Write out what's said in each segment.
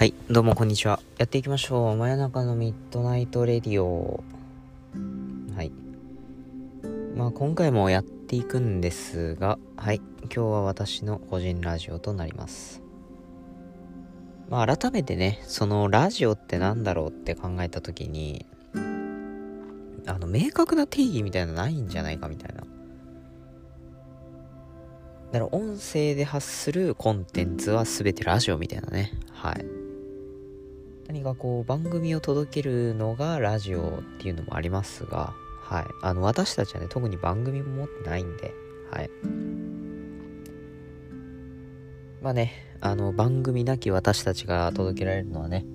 はい、どうもこんにちは。やっていきましょう。真夜中のミッドナイトレディオ。はい。まあ今回もやっていくんですが、はい。今日は私の個人ラジオとなります。まあ改めてね、そのラジオってなんだろうって考えた時に、あの、明確な定義みたいなのないんじゃないかみたいな。だから音声で発するコンテンツは全てラジオみたいなね。はい。何かこう番組を届けるのがラジオっていうのもありますが、はい。あの、私たちはね、特に番組も持ってないんで、はい。まあね、あの、番組なき私たちが届けられるのはね、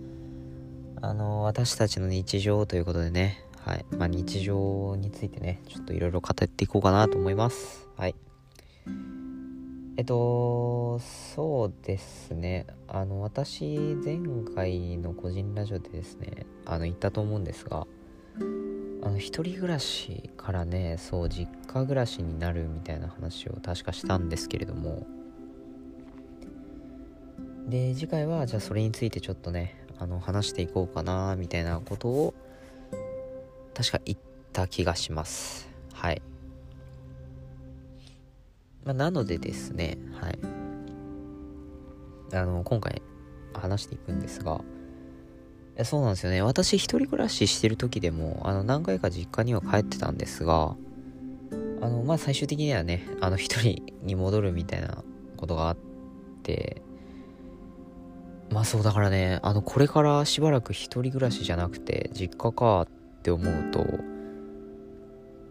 あの、私たちの日常ということでね、はい。まあ、日常についてね、ちょっといろいろ語っていこうかなと思います。はい。えっと、そうですね。あの、私、前回の個人ラジオでですね、あの、言ったと思うんですが、あの、一人暮らしからね、そう、実家暮らしになるみたいな話を確かしたんですけれども、で、次回は、じゃあそれについてちょっとね、あの、話していこうかな、みたいなことを、確か言った気がします。はい。まあ、なのでですね、はい。あの、今回話していくんですが、そうなんですよね。私一人暮らししてる時でも、あの、何回か実家には帰ってたんですが、あの、まあ、最終的にはね、あの、一人に戻るみたいなことがあって、まあそうだからね、あの、これからしばらく一人暮らしじゃなくて、実家かって思うと、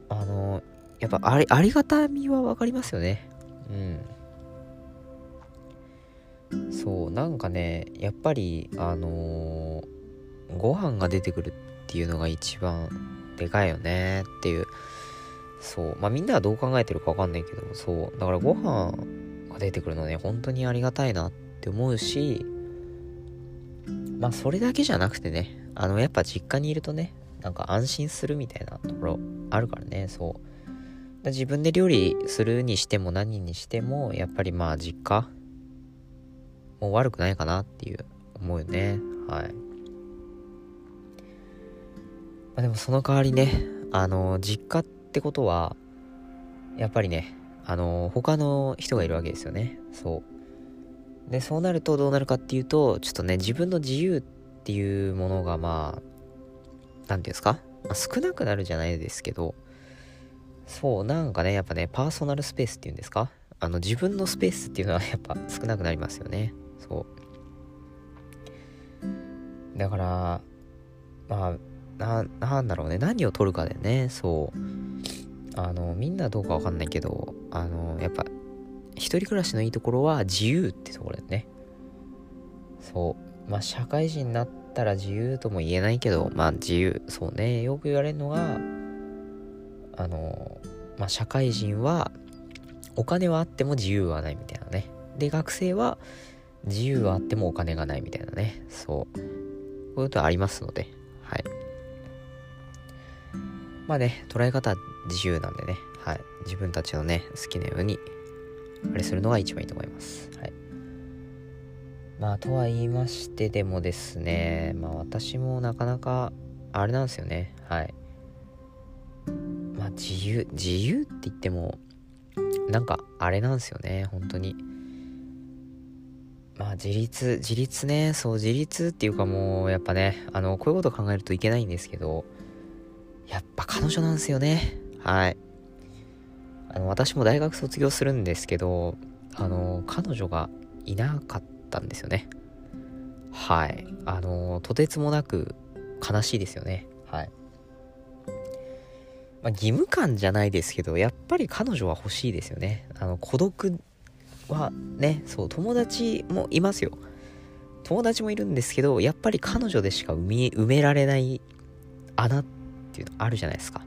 あの、やっぱあり、ありがたみはわかりますよね。うん。そう、なんかね、やっぱり、あのーご飯が出てくるっていうのが一番でかいよねっていう。そう。まあみんなはどう考えてるかわかんないけども、そう。だからご飯が出てくるのね、本当にありがたいなって思うし、まあそれだけじゃなくてね、あの、やっぱ実家にいるとね、なんか安心するみたいなところあるからね、そう。自分で料理するにしても何にしてもやっぱりまあ実家もう悪くないかなっていう思うよね。はい、まあ、でもその代わりねあの実家ってことはやっぱりねあの他の人がいるわけですよね。そう。でそうなるとどうなるかっていうとちょっとね自分の自由っていうものがまあ何て言うんですか、まあ少なくなるじゃないですけどそう、なんかね、やっぱね、パーソナルスペースっていうんですか？あの、自分のスペースっていうのはやっぱ少なくなりますよね。そう。だから、まあ、な、んだろうね、何を取るかでね、そう。あの、みんなどうかわかんないけど、あの、やっぱ、一人暮らしのいいところは自由ってところだよね。そう。まあ、社会人になったら自由とも言えないけど、まあ、自由。そうね、よく言われるのが、あの、まあ、社会人はお金はあっても自由はないみたいなね。で、学生は自由はあってもお金がないみたいなね。そう。こういうことありますので、はい。まあね、捉え方は自由なんでね、はい。自分たちのね、好きなように、あれするのが一番いいと思います。はい。まあ、とは言いましてでもですね、まあ私もなかなか、あれなんですよね。はい。自由自由って言ってもなんかあれなんですよね本当に。まあ自立自立ね。そう自立っていうかもうやっぱねあのこういうこと考えるといけないんですけどやっぱ彼女なんですよね。はい。あの私も大学卒業するんですけどあの彼女がいなかったんですよね。はい。あのとてつもなく悲しいですよね。はい。まあ、義務感じゃないですけどやっぱり彼女は欲しいですよね。あの孤独はねそう友達もいますよ。友達もいるんですけどやっぱり彼女でしか埋められない穴っていうのあるじゃないですか。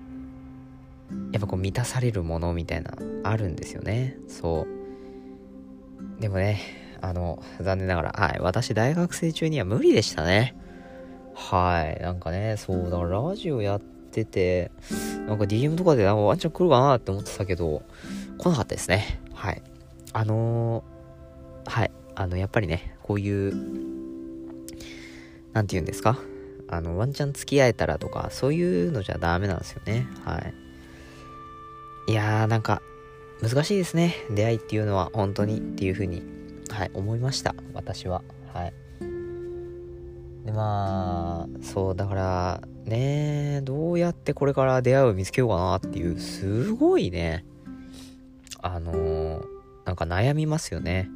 やっぱこう満たされるものみたいなあるんですよね。そう。でもねあの残念ながらはい私大学生中には無理でしたね。はいなんかねそうだラジオやっててなんか DM とかでワンチャン来るかなって思ってたけど、来なかったですね。はい。あのー、はい。あの、やっぱりね、こういう、何て言うんですか？あの、ワンチャン付き合えたらとか、そういうのじゃダメなんですよね。はい。いやー、なんか、難しいですね。出会いっていうのは、本当にっていうふうに、はい、思いました。私は。はい。で、まあ、そう、だから、ねどうやってこれから出会いを見つけようかなっていう、すごいね、あのー、なんか悩みますよね。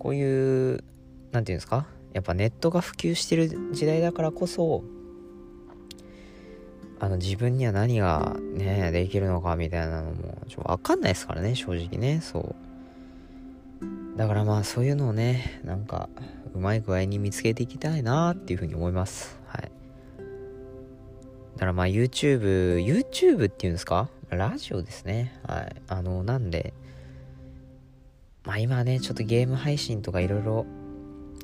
こういう、何て言うんですか？やっぱネットが普及してる時代だからこそあの自分には何がねできるのかみたいなのもちょっと分かんないですからね正直ね。そう。だからまあそういうのをねなんかうまい具合に見つけていきたいなっていうふうに思います。はい。だからまあ YouTube YouTube っていうんですか？ラジオですね。はい。あのなんでまあ今ねちょっとゲーム配信とかいろいろ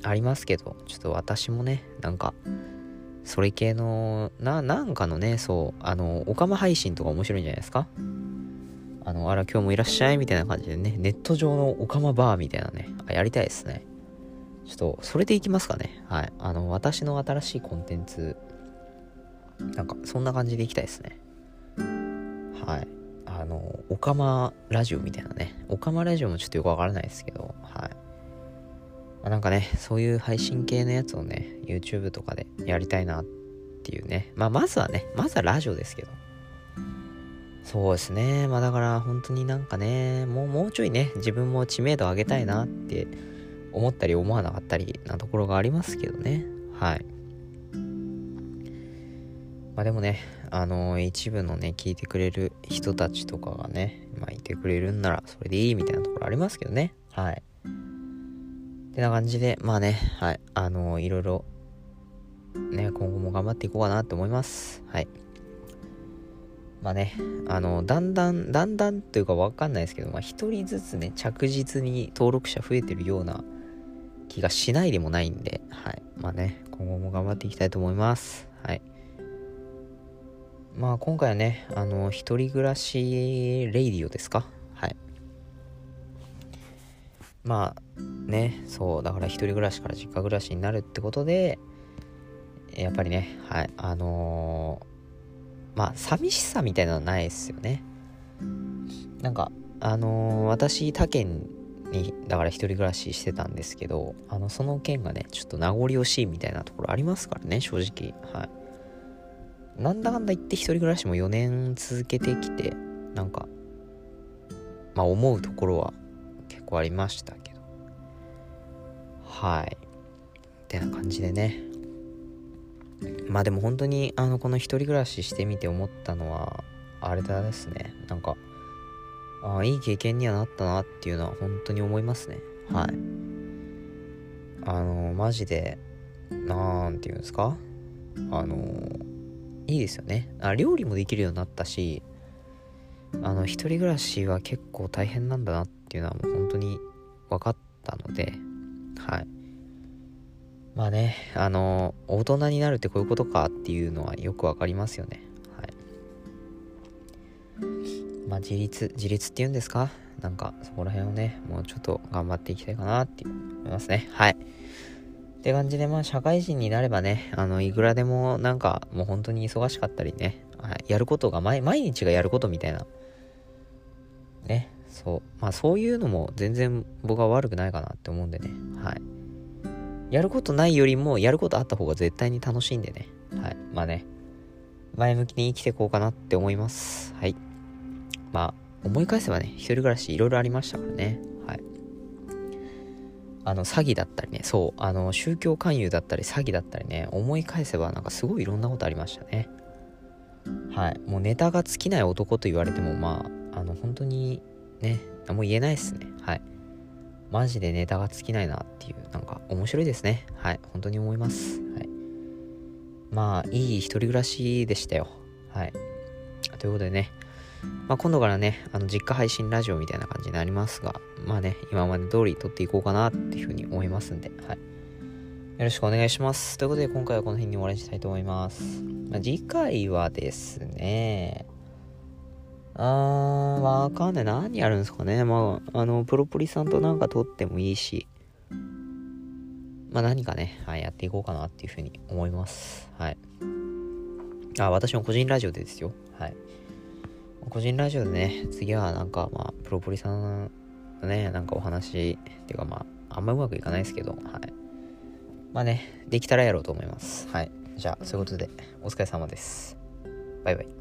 ありますけど、ちょっと私もね、なんか、それ系の、な、なんかのね、そう、あの、オカマ配信とか面白いんじゃないですか？あの、あら、今日もいらっしゃいみたいな感じでね、ネット上のオカマバーみたいなね、あやりたいですね。ちょっと、それでいきますかね。はい。あの、私の新しいコンテンツ、なんか、そんな感じでいきたいですね。はい。あの、オカマラジオみたいなね。オカマラジオもちょっとよくわからないですけど、はい。ま、なんかね、そういう配信系のやつをね、YouTube とかでやりたいなっていうね。まあ、まずはね、まずはラジオですけど。そうですね。まあだから本当になんかね、もうもうちょいね、自分も知名度上げたいなって思ったり思わなかったりなところがありますけどね。はい。まあでもね、あのー、一部のね、聞いてくれる人たちとかがね、まあいてくれるんならそれでいいみたいなところありますけどね。はい。ってな感じで、まあね、はい、あのー、いろいろ、ね、今後も頑張っていこうかなと思います。はい。まあね、あの、だんだん、だんだんというかわかんないですけど、まあ一人ずつね、着実に登録者増えてるような気がしないでもないんで、はい。まあね、今後も頑張っていきたいと思います。はい。まあ今回はね、あの、一人暮らしレイディオですか？はい。まあ、ねそうだから一人暮らしから実家暮らしになるってことでやっぱりねはいあのー、まあ寂しさみたいなのはないですよねなんかあのー、私他県にだから一人暮らししてたんですけどあのその県がねちょっと名残惜しいみたいなところありますからね正直。はい。なんだかんだ言って一人暮らしも4年続けてきてなんかまあ思うところは結構ありましたけど。はい。ってな感じでね。まあでも本当にあのこの一人暮らししてみて思ったのはあれだですね。なんかあいい経験にはなったなっていうのは本当に思いますねはいあのマジでなんていうんですか？あのいいですよねあ料理もできるようになったしあの一人暮らしは結構大変なんだなっていうのはもう本当に分かったのではい。まあね、あの、大人になるってこういうことかっていうのはよくわかりますよね。まあ自立、自立っていうんですか？なんかそこら辺をね、もうちょっと頑張っていきたいかなって思いますね。はい。って感じで、まあ社会人になればね、あの、いくらでもなんかもう本当に忙しかったりね、はい、やることが毎、毎日がやることみたいな、ね、そう。まあそういうのも全然僕は悪くないかなって思うんでね。はい。やることないよりもやることあった方が絶対に楽しいんでね。はい。まあね。前向きに生きていこうかなって思います。はい。まあ思い返せばね、一人暮らしいろいろありましたからね。はい。あの、詐欺だったりね、そう、あの、宗教勧誘だったり詐欺だったりね、思い返せばなんかすごいいろんなことありましたね。はい。もうネタが尽きない男と言われても、まあ、あの、本当にね、何も言えないっすね。はい。マジでネタが尽きないなっていう、なんか面白いですね。はい。本当に思います。はい。まあ、いい一人暮らしでしたよ。はい。ということでね、まあ、今度からね、あの実家配信ラジオみたいな感じになりますが、まあね、今まで通り撮っていこうかなっていうふうに思いますんで、はい。よろしくお願いします。ということで、今回はこの辺に終わりにしたいと思います。まあ、次回はですね、あー、わかんない。何やるんですかね。まあ、あの、プロポリさんとなんか撮ってもいいし。まあ何かね、はい、やっていこうかなっていうふうに思います。はい。あ、私も個人ラジオでですよ。はい。個人ラジオでね、次はなんかまあ、プロポリさんのね、なんかお話っていうかまあ、あんまうまくいかないですけど、はい。まあね、できたらやろうと思います。はい。じゃあ、そういうことで、お疲れ様です。バイバイ。